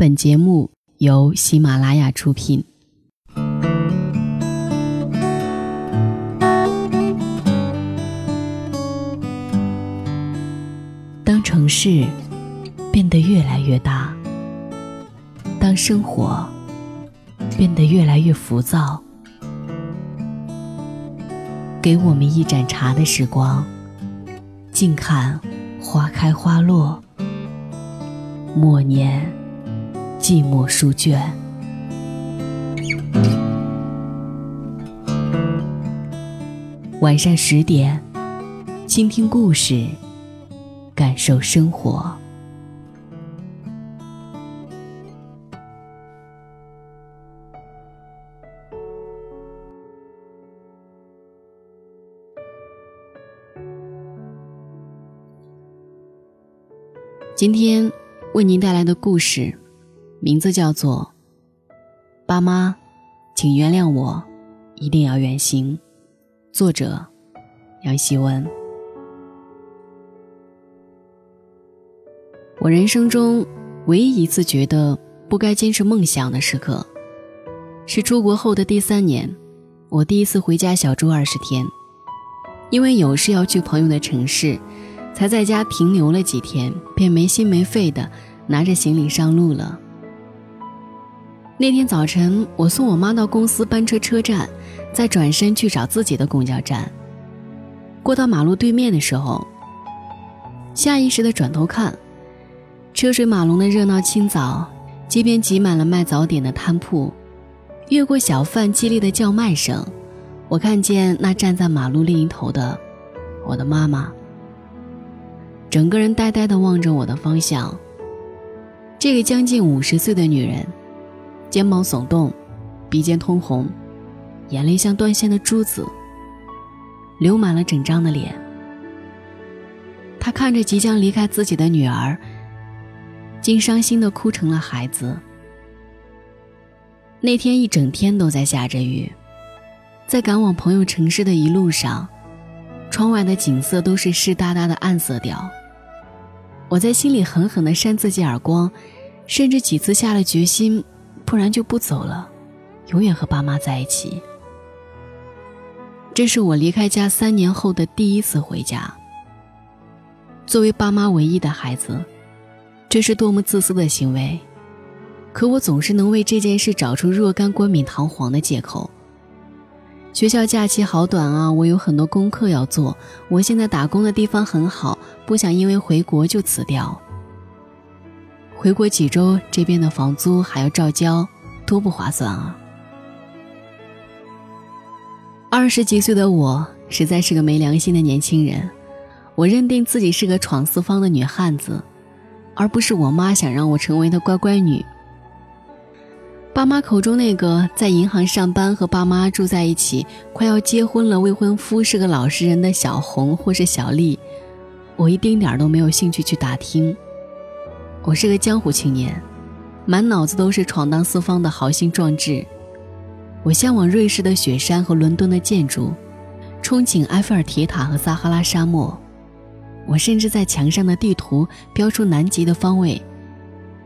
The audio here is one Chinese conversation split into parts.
本节目由喜马拉雅出品。当城市变得越来越大，当生活变得越来越浮躁，给我们一盏茶的时光，静看花开花落，默念。寂寞书卷。晚上十点，倾听故事，感受生活。今天为您带来的故事。名字叫做《爸妈，请原谅我，一定要远行》。作者：杨希文。我人生中唯一一次觉得不该坚持梦想的时刻，是出国后的第三年，我第一次回家小住二十天，因为有事要去朋友的城市，才在家停留了几天，便没心没肺的拿着行李上路了。那天早晨，我送我妈到公司班车车站，再转身去找自己的公交站。过到马路对面的时候，下意识的转头看，车水马龙的热闹清早，街边挤满了卖早点的摊铺，越过小贩激烈的叫卖声，我看见那站在马路另一头的我的妈妈，整个人呆呆的望着我的方向。这个将近五十岁的女人。肩膀耸动，鼻尖通红，眼泪像断线的珠子，流满了整张的脸。他看着即将离开自己的女儿，竟伤心的哭成了孩子。那天一整天都在下着雨，在赶往朋友城市的一路上，窗外的景色都是湿哒哒的暗色调。我在心里狠狠地扇自己耳光，甚至几次下了决心。不然就不走了，永远和爸妈在一起。这是我离开家三年后的第一次回家。作为爸妈唯一的孩子，这是多么自私的行为！可我总是能为这件事找出若干冠冕堂皇的借口。学校假期好短啊，我有很多功课要做。我现在打工的地方很好，不想因为回国就辞掉。回国几周，这边的房租还要照交，多不划算啊！二十几岁的我，实在是个没良心的年轻人。我认定自己是个闯四方的女汉子，而不是我妈想让我成为的乖乖女。爸妈口中那个在银行上班、和爸妈住在一起、快要结婚了、未婚夫是个老实人的小红或是小丽，我一丁点儿都没有兴趣去打听。我是个江湖青年，满脑子都是闯荡四方的豪心壮志。我向往瑞士的雪山和伦敦的建筑，憧憬埃菲尔铁塔和撒哈拉沙漠。我甚至在墙上的地图标出南极的方位，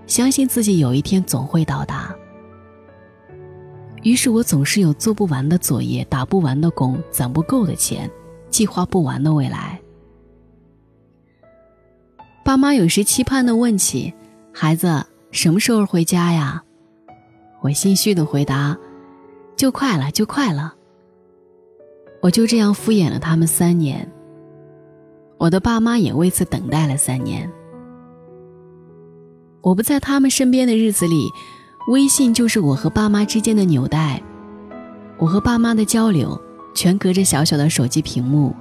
相信自己有一天总会到达。于是我总是有做不完的作业、打不完的工、攒不够的钱、计划不完的未来。爸妈有时期盼的问起：“孩子什么时候回家呀？”我心虚的回答：“就快了，就快了。”我就这样敷衍了他们三年。我的爸妈也为此等待了三年。我不在他们身边的日子里，微信就是我和爸妈之间的纽带。我和爸妈的交流，全隔着小小的手机屏幕。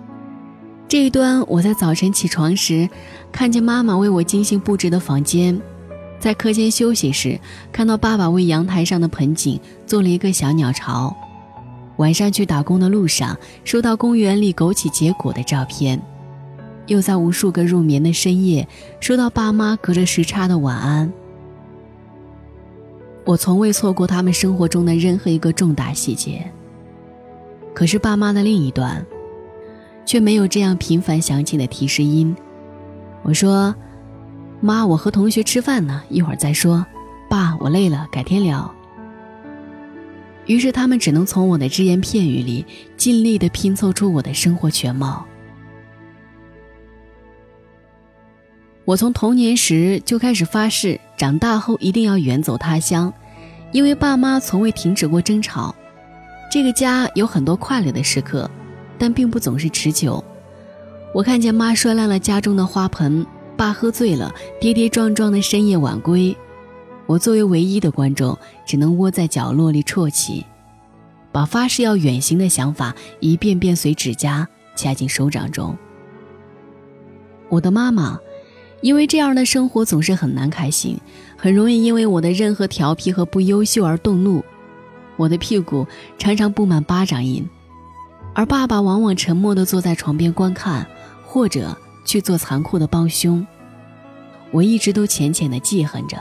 这一端，我在早晨起床时，看见妈妈为我精心布置的房间；在课间休息时，看到爸爸为阳台上的盆景做了一个小鸟巢；晚上去打工的路上，收到公园里枸杞结果的照片；又在无数个入眠的深夜，收到爸妈隔着时差的晚安。我从未错过他们生活中的任何一个重大细节。可是，爸妈的另一端。却没有这样频繁响起的提示音。我说：“妈，我和同学吃饭呢，一会儿再说。”爸，我累了，改天聊。”于是他们只能从我的只言片语里尽力的拼凑出我的生活全貌。我从童年时就开始发誓，长大后一定要远走他乡，因为爸妈从未停止过争吵。这个家有很多快乐的时刻，但并不总是持久。我看见妈摔烂了家中的花盆，爸喝醉了，跌跌撞撞的深夜晚归。我作为唯一的观众，只能窝在角落里啜泣，把发誓要远行的想法一遍遍随指甲掐进手掌中。我的妈妈。因为这样的生活总是很难开心，很容易因为我的任何调皮和不优秀而动怒，我的屁股常常布满巴掌印，而爸爸往往沉默地坐在床边观看，或者去做残酷的帮凶。我一直都浅浅地记恨着。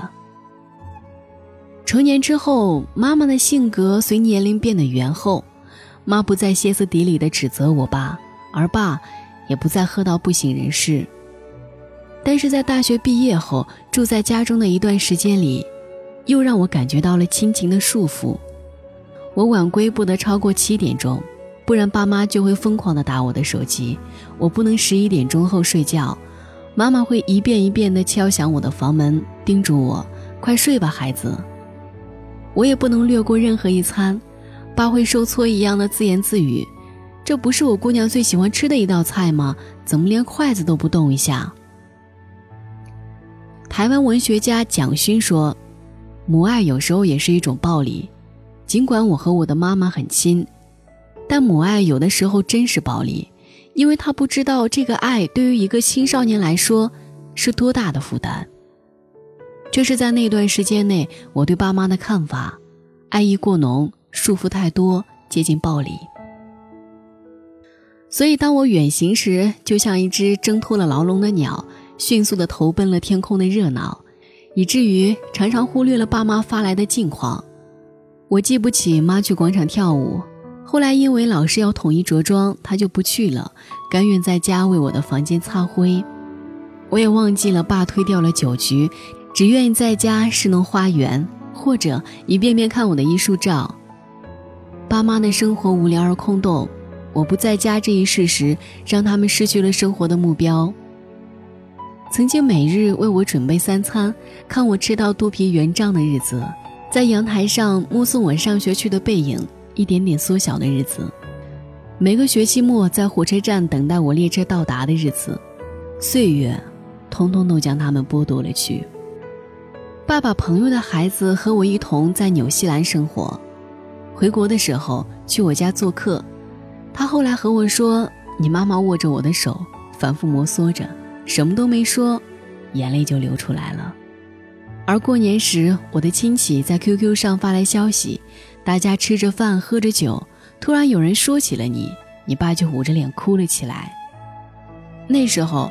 成年之后，妈妈的性格随年龄变得圆厚，妈不再歇斯底里地指责我爸，而爸也不再喝到不省人事。但是在大学毕业后，住在家中的一段时间里，又让我感觉到了亲情的束缚。我晚归不得超过七点钟，不然爸妈就会疯狂地打我的手机。我不能十一点钟后睡觉，妈妈会一遍一遍地敲响我的房门，叮嘱我：“快睡吧，孩子。”我也不能略过任何一餐，爸会受挫一样的自言自语：“这不是我姑娘最喜欢吃的一道菜吗？怎么连筷子都不动一下？”台湾文学家蒋勋说：“母爱有时候也是一种暴力。尽管我和我的妈妈很亲，但母爱有的时候真是暴力，因为他不知道这个爱对于一个青少年来说是多大的负担。这是在那段时间内我对爸妈的看法：爱意过浓，束缚太多，接近暴力。所以当我远行时，就像一只挣脱了牢笼的鸟。”迅速地投奔了天空的热闹，以至于常常忽略了爸妈发来的近况。我记不起妈去广场跳舞，后来因为老师要统一着装，他就不去了，甘愿在家为我的房间擦灰。我也忘记了爸推掉了酒局，只愿意在家侍弄花园，或者一遍遍看我的艺术照。爸妈的生活无聊而空洞，我不在家这一事实让他们失去了生活的目标。曾经每日为我准备三餐，看我吃到肚皮圆胀的日子，在阳台上目送我上学去的背影一点点缩小的日子，每个学期末在火车站等待我列车到达的日子，岁月，通通都将他们剥夺了去。爸爸朋友的孩子和我一同在纽西兰生活，回国的时候去我家做客，他后来和我说：“你妈妈握着我的手，反复摩挲着。”什么都没说，眼泪就流出来了。而过年时，我的亲戚在 QQ 上发来消息，大家吃着饭，喝着酒，突然有人说起了你，你爸就捂着脸哭了起来。那时候，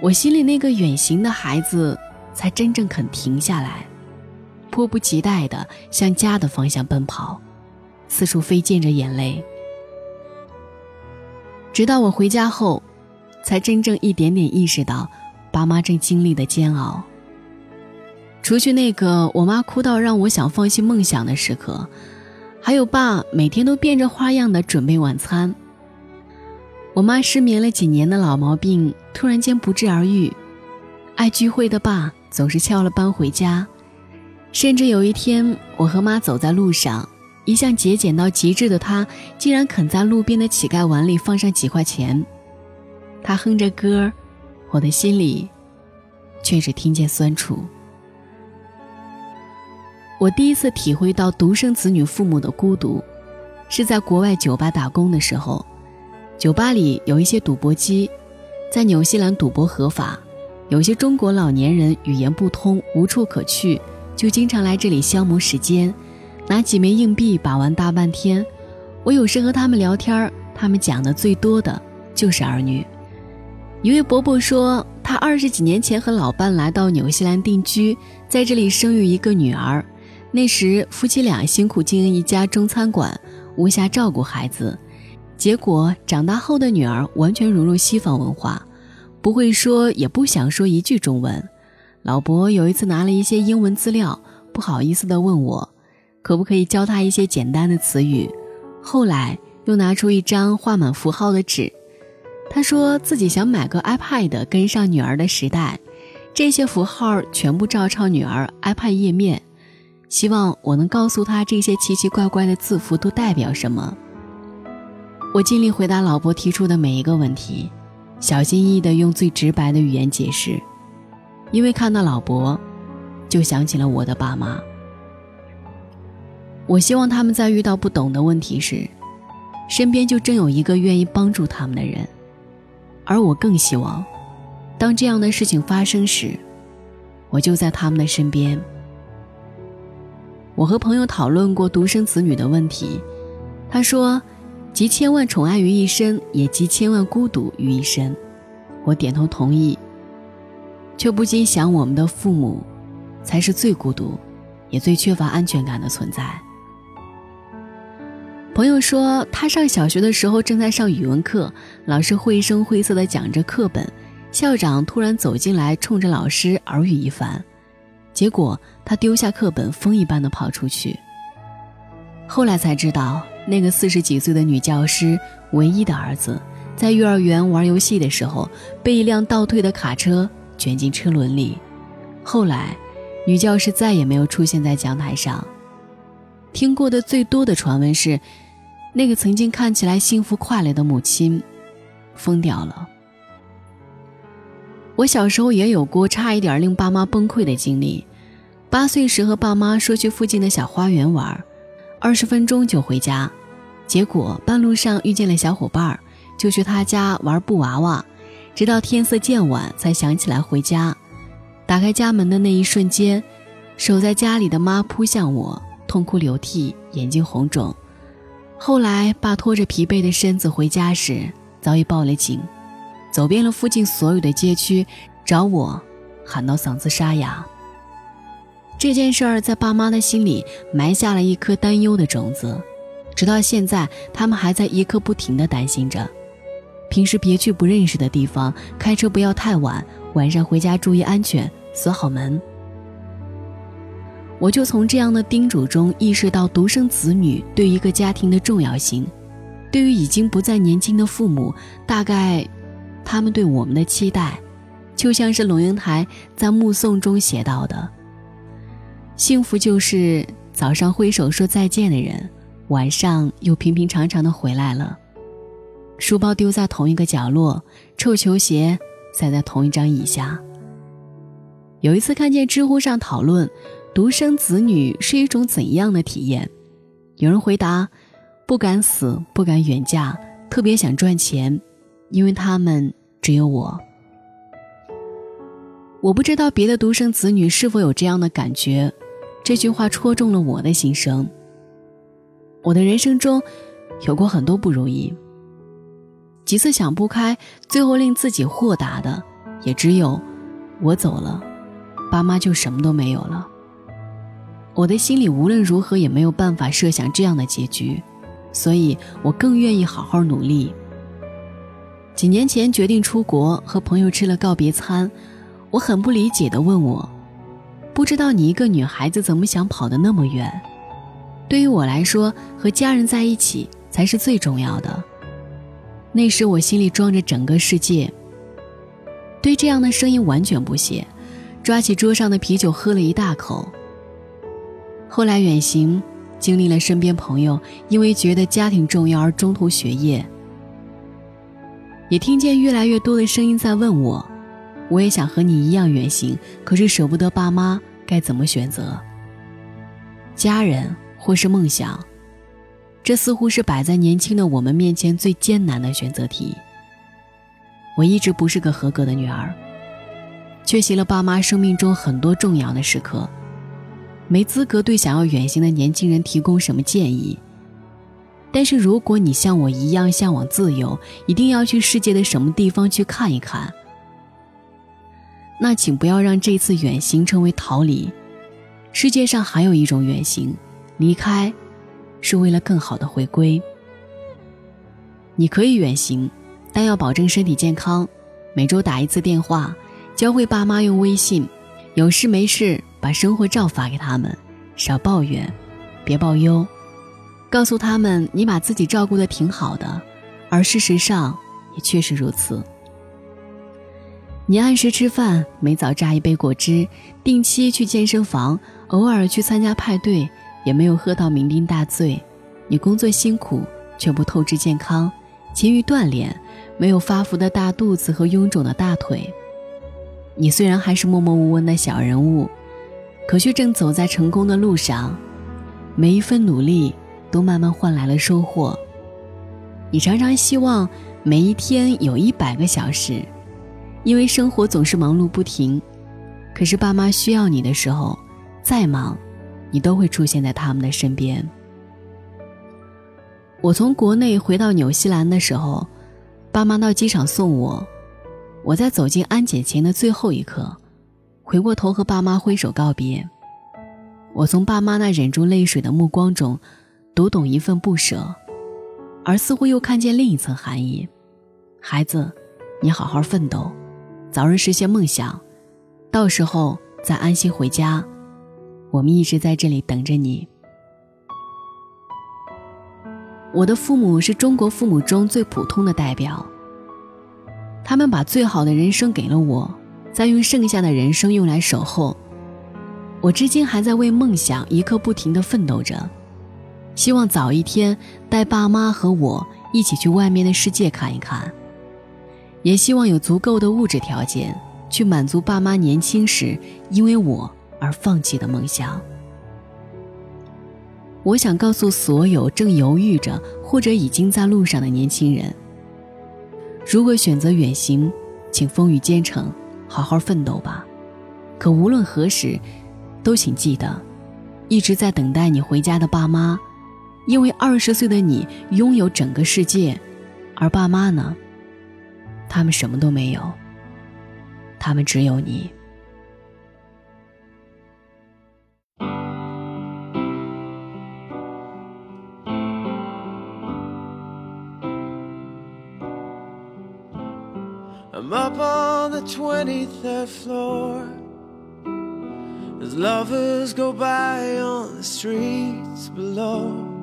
我心里那个远行的孩子才真正肯停下来，迫不及待地向家的方向奔跑，四处飞溅着眼泪。直到我回家后。才真正一点点意识到，爸妈正经历的煎熬。除去那个我妈哭到让我想放弃梦想的时刻，还有爸每天都变着花样的准备晚餐。我妈失眠了几年的老毛病突然间不治而愈，爱聚会的爸总是翘了班回家，甚至有一天我和妈走在路上，一向节俭到极致的他竟然肯在路边的乞丐碗里放上几块钱。他哼着歌我的心里却只听见酸楚。我第一次体会到独生子女父母的孤独，是在国外酒吧打工的时候。酒吧里有一些赌博机，在纽西兰赌博合法。有些中国老年人语言不通，无处可去，就经常来这里消磨时间，拿几枚硬币把玩大半天。我有时和他们聊天，他们讲的最多的就是儿女。一位伯伯说，他二十几年前和老伴来到纽西兰定居，在这里生育一个女儿。那时夫妻俩辛苦经营一家中餐馆，无暇照顾孩子。结果长大后的女儿完全融入西方文化，不会说也不想说一句中文。老伯有一次拿了一些英文资料，不好意思地问我，可不可以教他一些简单的词语。后来又拿出一张画满符号的纸，他说自己想买个 iPad 跟上女儿的时代，这些符号全部照抄女儿 iPad 页面，希望我能告诉他这些奇奇怪怪的字符都代表什么。我尽力回答老伯提出的每一个问题，小心翼翼地用最直白的语言解释，因为看到老伯。就想起了我的爸妈。我希望他们在遇到不懂的问题时，身边就真有一个愿意帮助他们的人，而我更希望，当这样的事情发生时，我就在他们的身边。我和朋友讨论过独生子女的问题，他说：“集千万宠爱于一身，也集千万孤独于一身。”我点头同意，却不禁想我们的父母。才是最孤独，也最缺乏安全感的存在。朋友说，他上小学的时候正在上语文课，老师绘声绘色地讲着课本，校长突然走进来，冲着老师耳语一番，结果他丢下课本，风一般的跑出去。后来才知道，那个四十几岁的女教师唯一的儿子，在幼儿园玩游戏的时候，被一辆倒退的卡车卷进车轮里，后来。女教师再也没有出现在讲台上。听过的最多的传闻是，那个曾经看起来幸福快乐的母亲，疯掉了。我小时候也有过差一点令爸妈崩溃的经历。八岁时和爸妈说去附近的小花园玩，二十分钟就回家，结果半路上遇见了小伙伴，就去他家玩布娃娃，直到天色渐晚才想起来回家。打开家门的那一瞬间，守在家里的妈扑向我，痛哭流涕，眼睛红肿。后来爸拖着疲惫的身子回家时，早已报了警，走遍了附近所有的街区，找我，喊到嗓子沙哑。这件事儿在爸妈的心里埋下了一颗担忧的种子，直到现在，他们还在一刻不停地担心着。平时别去不认识的地方，开车不要太晚。晚上回家注意安全，锁好门。我就从这样的叮嘱中意识到独生子女对一个家庭的重要性。对于已经不再年轻的父母，大概他们对我们的期待，就像是龙应台在《目送》中写到的：“幸福就是早上挥手说再见的人，晚上又平平常常的回来了。书包丢在同一个角落，臭球鞋。”塞在同一张椅下。有一次看见知乎上讨论，独生子女是一种怎样的体验？有人回答：不敢死，不敢远嫁，特别想赚钱，因为他们只有我。我不知道别的独生子女是否有这样的感觉。这句话戳中了我的心声。我的人生中，有过很多不如意。几次想不开，最后令自己豁达的，也只有我走了，爸妈就什么都没有了。我的心里无论如何也没有办法设想这样的结局，所以我更愿意好好努力。几年前决定出国，和朋友吃了告别餐，我很不理解的问我：“不知道你一个女孩子怎么想跑得那么远？”对于我来说，和家人在一起才是最重要的。那时我心里装着整个世界，对这样的声音完全不屑，抓起桌上的啤酒喝了一大口。后来远行，经历了身边朋友因为觉得家庭重要而中途学业，也听见越来越多的声音在问我：我也想和你一样远行，可是舍不得爸妈，该怎么选择？家人或是梦想？这似乎是摆在年轻的我们面前最艰难的选择题。我一直不是个合格的女儿，缺席了爸妈生命中很多重要的时刻，没资格对想要远行的年轻人提供什么建议。但是如果你像我一样向往自由，一定要去世界的什么地方去看一看，那请不要让这次远行成为逃离。世界上还有一种远行，离开。是为了更好的回归。你可以远行，但要保证身体健康，每周打一次电话，教会爸妈用微信，有事没事把生活照发给他们，少抱怨，别抱忧，告诉他们你把自己照顾的挺好的，而事实上也确实如此。你按时吃饭，每早榨一杯果汁，定期去健身房，偶尔去参加派对，也没有喝到酩酊大醉。你工作辛苦，却不透支健康，勤于锻炼，没有发福的大肚子和臃肿的大腿。你虽然还是默默无闻的小人物，可却正走在成功的路上，每一份努力都慢慢换来了收获。你常常希望每一天有一百个小时。因为生活总是忙碌不停，可是爸妈需要你的时候，再忙，你都会出现在他们的身边。我从国内回到纽西兰的时候，爸妈到机场送我，我在走进安检前的最后一刻，回过头和爸妈挥手告别。我从爸妈那忍住泪水的目光中，读懂一份不舍，而似乎又看见另一层含义：孩子，你好好奋斗。早日实现梦想，到时候再安心回家。我们一直在这里等着你。我的父母是中国父母中最普通的代表，他们把最好的人生给了我，再用剩下的人生用来守候。我至今还在为梦想一刻不停的奋斗着，希望早一天带爸妈和我一起去外面的世界看一看。也希望有足够的物质条件，去满足爸妈年轻时因为我而放弃的梦想。我想告诉所有正犹豫着或者已经在路上的年轻人：如果选择远行，请风雨兼程，好好奋斗吧。可无论何时，都请记得，一直在等待你回家的爸妈，因为二十岁的你拥有整个世界，而爸妈呢？他们什么都没有，他们只有你。I'm up on the 23rd floor As lovers go by on the streets below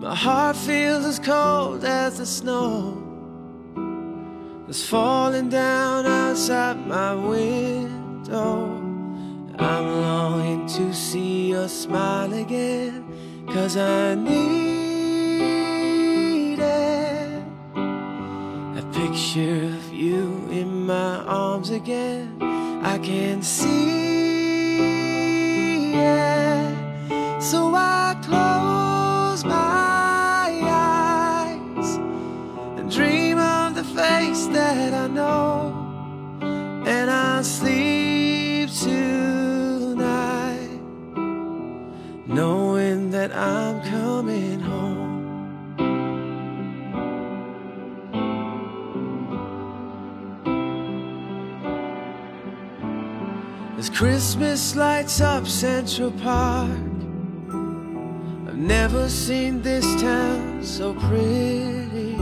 My heart feels as cold as the snow that's falling down outside my window. I'm longing to see your smile again, cause I need it. A picture of you in my arms again, I can see it. So I close I'm coming home. As Christmas lights up Central Park, I've never seen this town so pretty,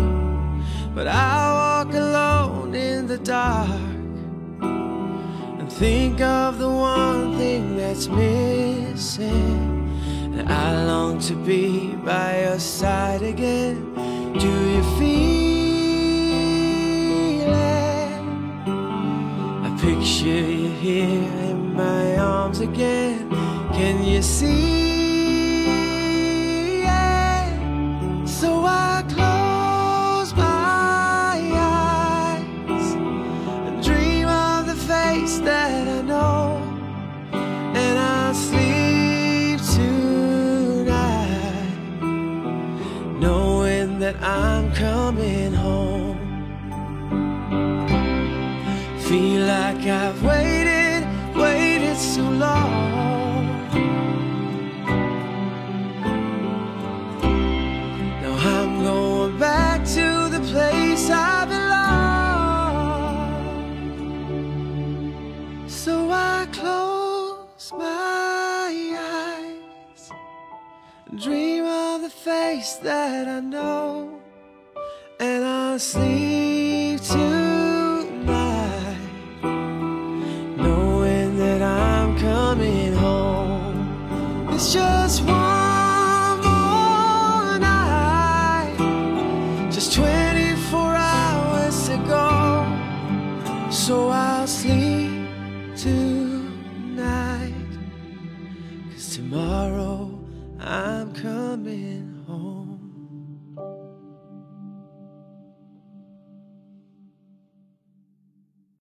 but I walk alone in the dark and think of the one thing that's missing. I long to be by your side again. Do you feel it? I picture you here in my arms again. Can you see? I'm coming home. Feel like I've waited, waited so long. Now I'm going back to the place I belong. So I close my eyes dream of the face that I know sleep tonight, knowing that I'm coming home. It's just